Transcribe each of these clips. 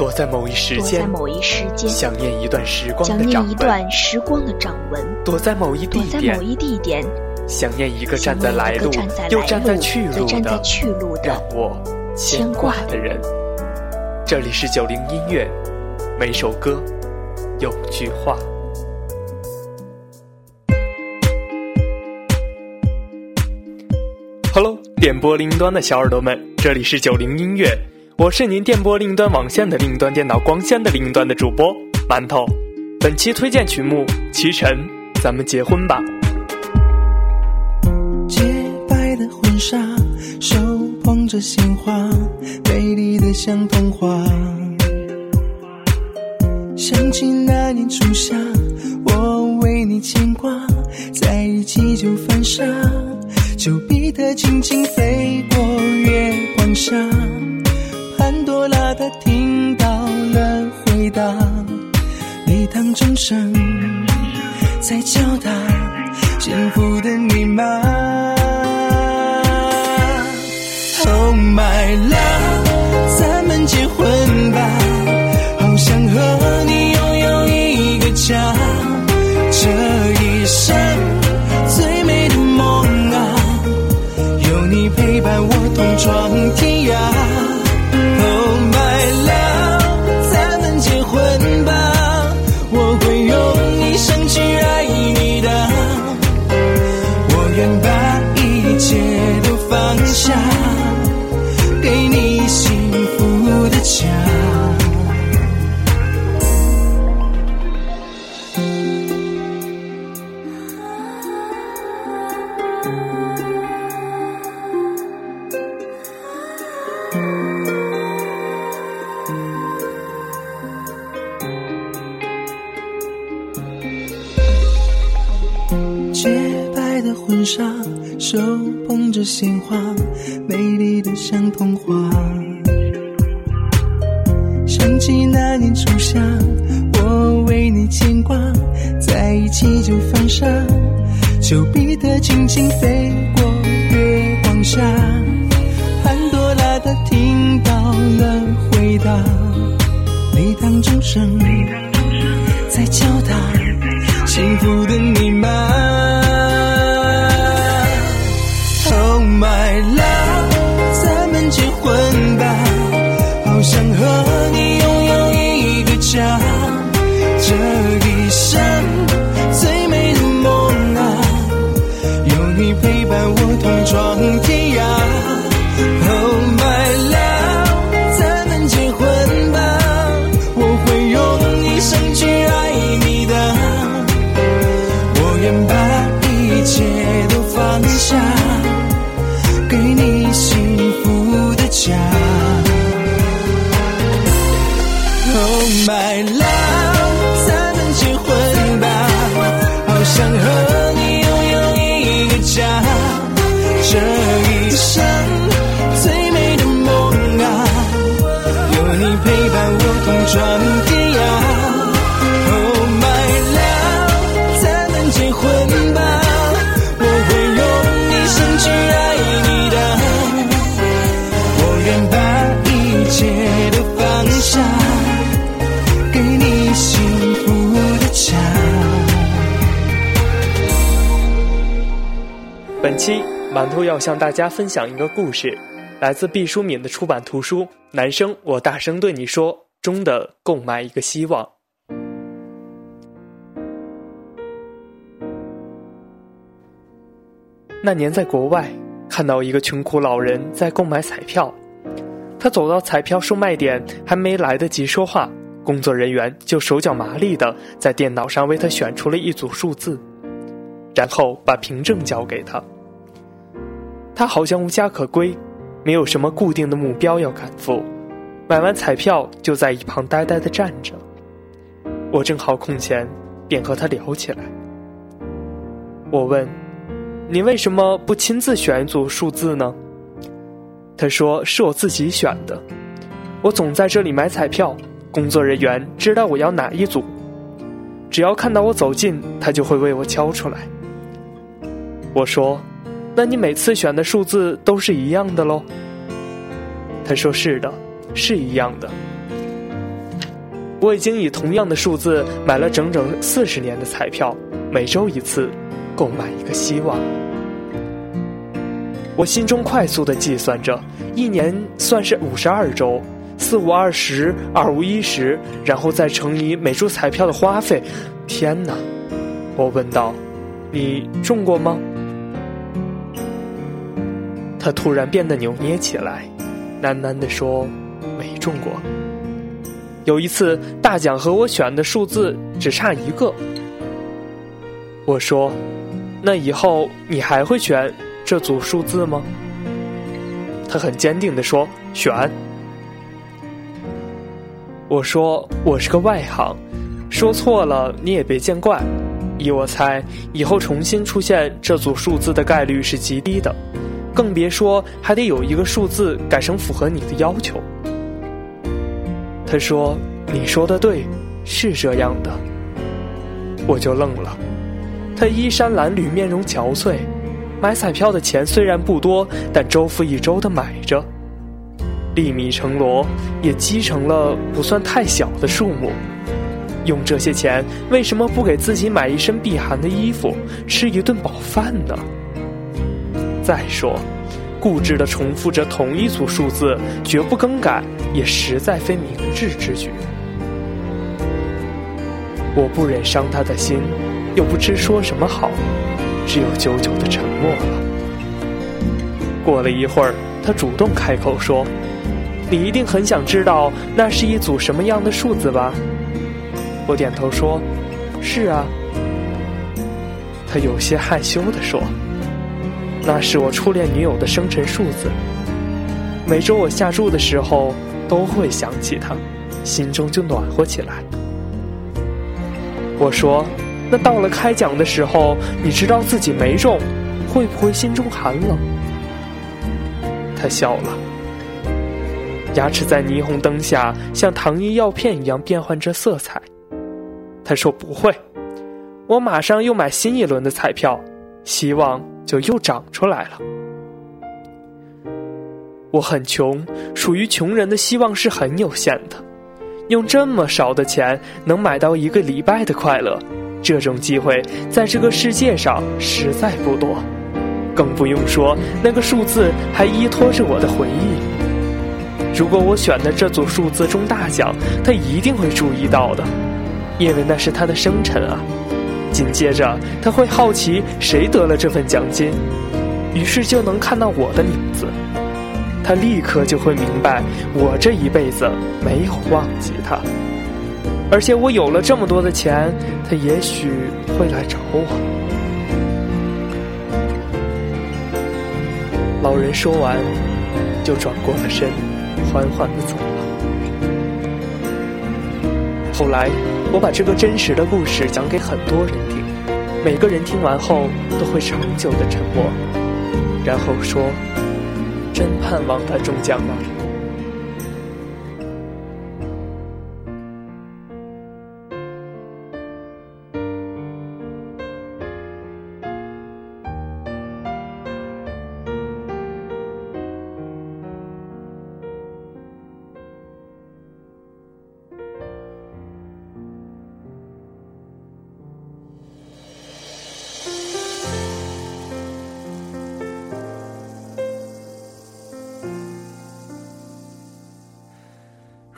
躲在某一时间，躲在某一时间，想念一段时光想的掌纹；念一段时光的掌纹，躲在某一地点躲在某，一地点，想念一个站在来路又站在去路让我牵挂的人。这里是九零音乐，每首歌有句话。Hello，电波另一端的小耳朵们，这里是九零音乐，我是您电波另一端网线的另一端电脑光纤的另一端的主播馒头。本期推荐曲目《齐晨》，咱们结婚吧。洁白的婚纱，手捧着鲜花，美丽的像童话。想起那年初夏，我为你牵挂，在一起就犯傻，丘比特轻轻飞过月光下，我拉他听到了回答，礼堂钟声在敲打幸福的密码。给听到了回答，礼堂钟声在敲打幸福的本期馒头要向大家分享一个故事，来自毕淑敏的出版图书《男生，我大声对你说》中的购买一个希望。那年在国外看到一个穷苦老人在购买彩票，他走到彩票售卖点，还没来得及说话，工作人员就手脚麻利的在电脑上为他选出了一组数字，然后把凭证交给他。他好像无家可归，没有什么固定的目标要赶赴，买完彩票就在一旁呆呆的站着。我正好空闲，便和他聊起来。我问：“你为什么不亲自选一组数字呢？”他说：“是我自己选的。我总在这里买彩票，工作人员知道我要哪一组，只要看到我走近，他就会为我敲出来。”我说：“那你每次选的数字都是一样的喽？”他说：“是的，是一样的。”我已经以同样的数字买了整整四十年的彩票，每周一次，购买一个希望。我心中快速的计算着，一年算是五十二周，四五二十，二五一十，然后再乘以每注彩票的花费。天哪！我问道：“你中过吗？”他突然变得扭捏起来，喃喃地说：“没中过。”有一次大奖和我选的数字只差一个，我说：“那以后你还会选这组数字吗？”他很坚定地说：“选。”我说：“我是个外行，说错了你也别见怪。依我猜，以后重新出现这组数字的概率是极低的。”更别说还得有一个数字改成符合你的要求。他说：“你说的对，是这样的。”我就愣了。他衣衫褴褛，面容憔悴，买彩票的钱虽然不多，但周复一周的买着，粒米成箩，也积成了不算太小的数目。用这些钱，为什么不给自己买一身避寒的衣服，吃一顿饱饭呢？再说，固执的重复着同一组数字，绝不更改，也实在非明智之举。我不忍伤他的心，又不知说什么好，只有久久的沉默了。过了一会儿，他主动开口说：“你一定很想知道那是一组什么样的数字吧？”我点头说：“是啊。”他有些害羞地说。那是我初恋女友的生辰数字。每周我下注的时候，都会想起她，心中就暖和起来。我说：“那到了开奖的时候，你知道自己没中，会不会心中寒冷？”他笑了，牙齿在霓虹灯下像糖衣药片一样变换着色彩。他说：“不会，我马上又买新一轮的彩票，希望。”就又长出来了。我很穷，属于穷人的希望是很有限的。用这么少的钱能买到一个礼拜的快乐，这种机会在这个世界上实在不多。更不用说那个数字还依托着我的回忆。如果我选的这组数字中大奖，他一定会注意到的，因为那是他的生辰啊。紧接着，他会好奇谁得了这份奖金，于是就能看到我的名字。他立刻就会明白，我这一辈子没有忘记他，而且我有了这么多的钱，他也许会来找我。老人说完，就转过了身，缓缓的走了。后来。我把这个真实的故事讲给很多人听，每个人听完后都会长久的沉默，然后说：“真盼望他中奖了？”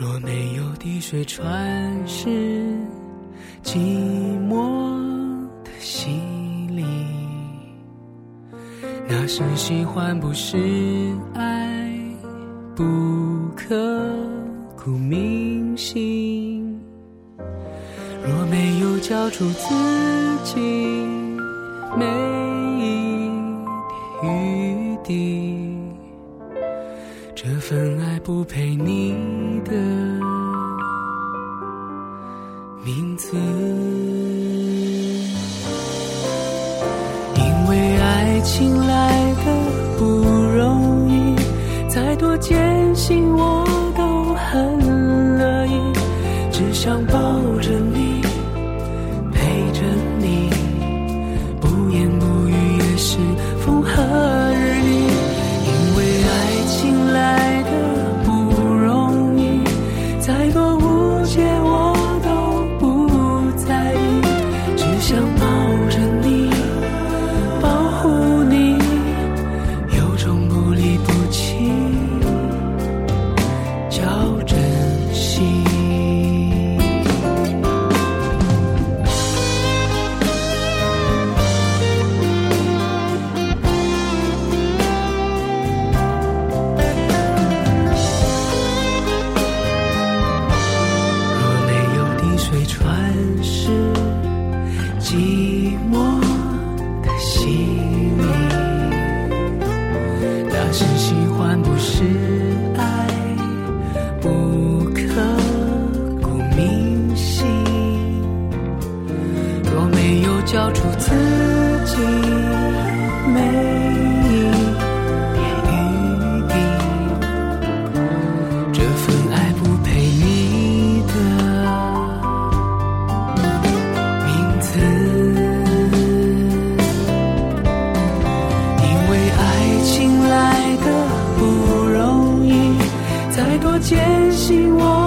若没有滴水穿石，寂寞的洗礼，那是喜欢不是爱，不刻骨铭心。若没有交出自己没多艰辛我都很乐意，只想抱着你，坚信我。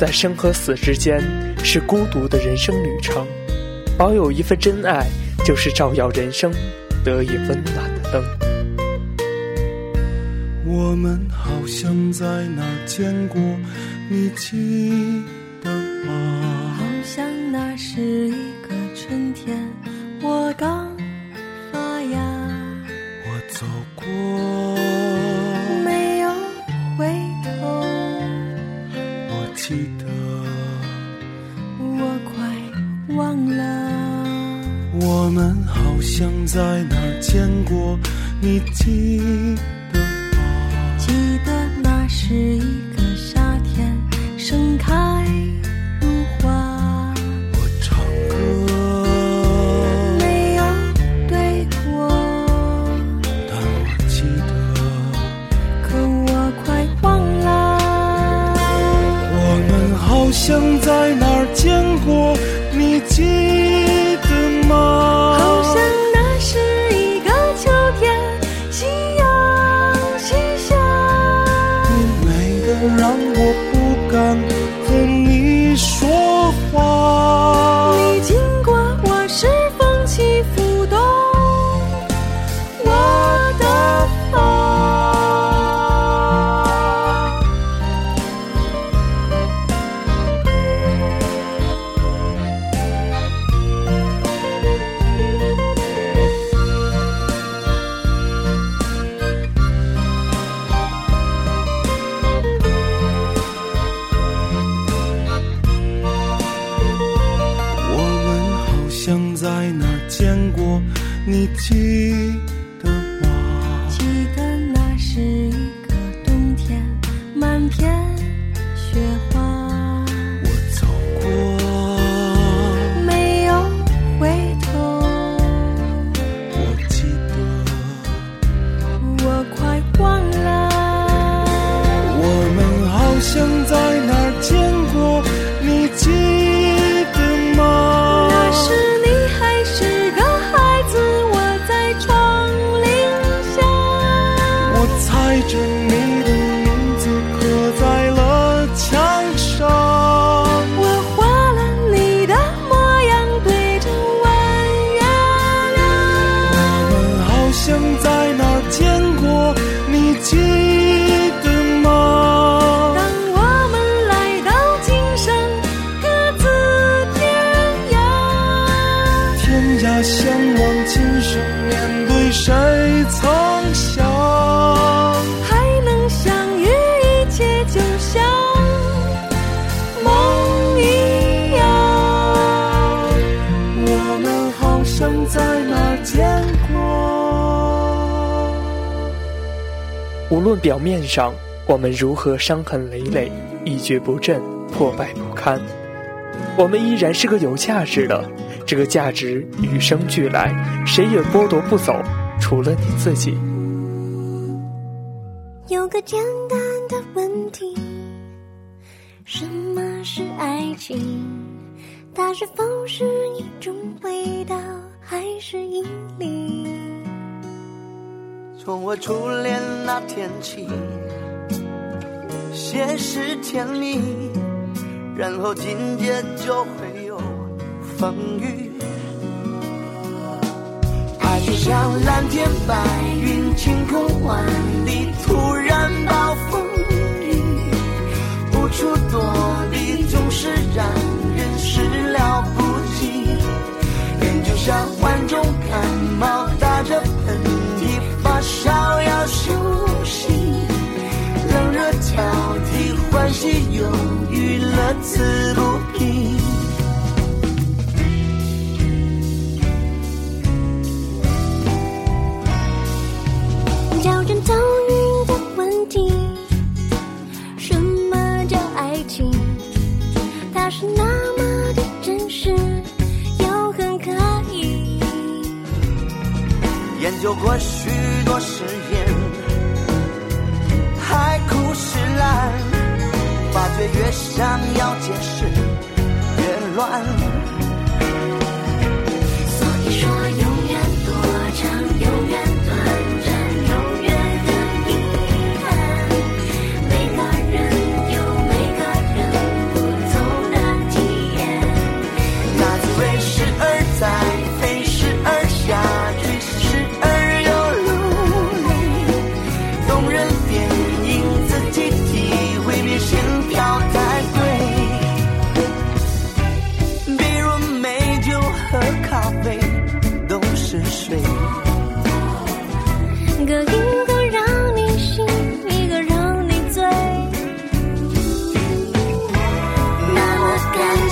在生和死之间是孤独的人生旅程。保有一份真爱就是照耀人生得以温暖的灯。我们好像在哪儿见过你记得吗好像那是一个春天我刚发芽。我走过想在哪儿见过你记你听表面上我们如何伤痕累累一蹶不振破败不堪？我们依然是个有价值的这个价值与生俱来谁也剥夺不走除了你自己。有个简单的问题什么是爱情？它是否是一种味道还是引力？从我初恋那天起，先是甜蜜，然后紧接就会有风雨。爱就像蓝天白云，晴空万里，突然暴风雨，无处躲避，总是让此不疲。叫人头晕的问题，什么叫爱情？它是那么的真实，又很可疑。研究过许多实验，海枯石烂，发觉越想要乱。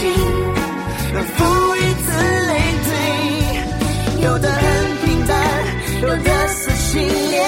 情能赋予此类推，有的很平淡，有的撕心。裂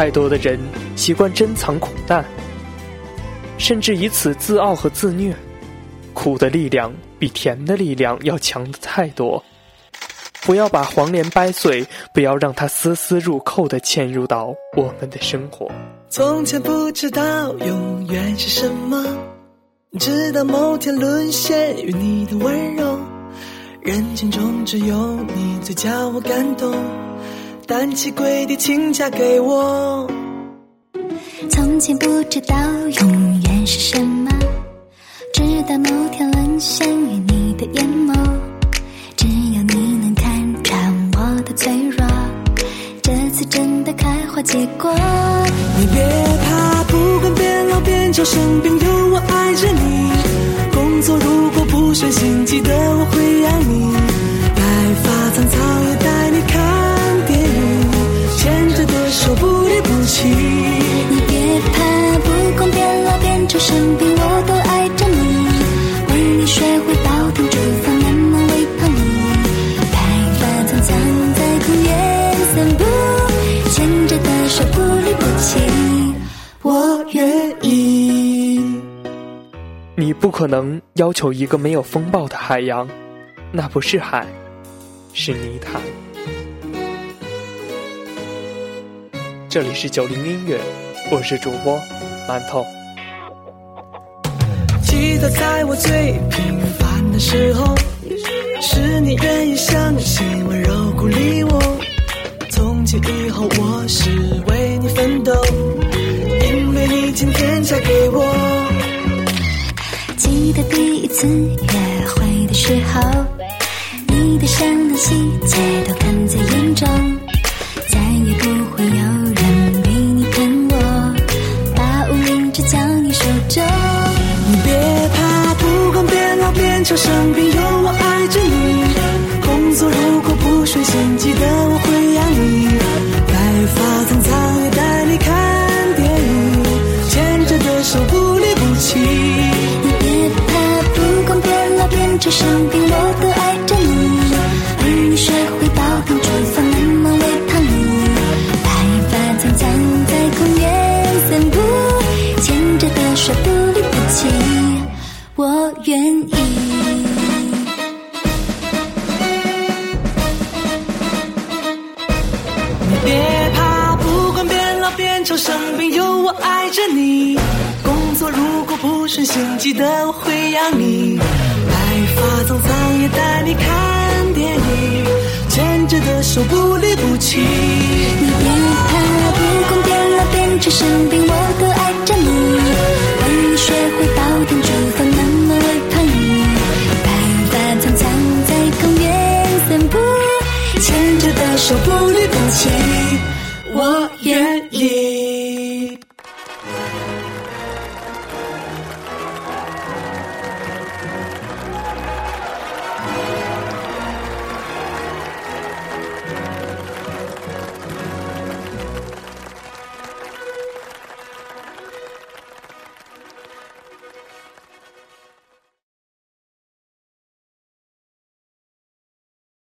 太多的人习惯珍藏苦难，甚至以此自傲和自虐。苦的力量比甜的力量要强的太多。不要把黄连掰碎，不要让它丝丝入扣的嵌入到我们的生活。从前不知道永远是什么，直到某天沦陷于你的温柔。人群中只有你最叫我感动，单膝跪地请嫁给我。从前不知道永远是什么，直到某天沦陷于你的眼眸。只有你能看穿我的脆弱，这次真的开花结果。你别怕，不管变老变丑生病，可能要求一个没有风暴的海洋。那不是海是泥潭。这里是九零音乐我是主播馒头。记得在我最平凡的时候是你愿意相信温柔鼓励我。从今以后我是为你奋斗因为你今天嫁给我。的第一次约会的时候，你的上等细节都看在眼中，再也不会有人比你看我，把无名指交你手中，别怕，不管变老变丑生病。离不弃。你别怕，不公变了，变成神兵，我都爱着你。为你学会。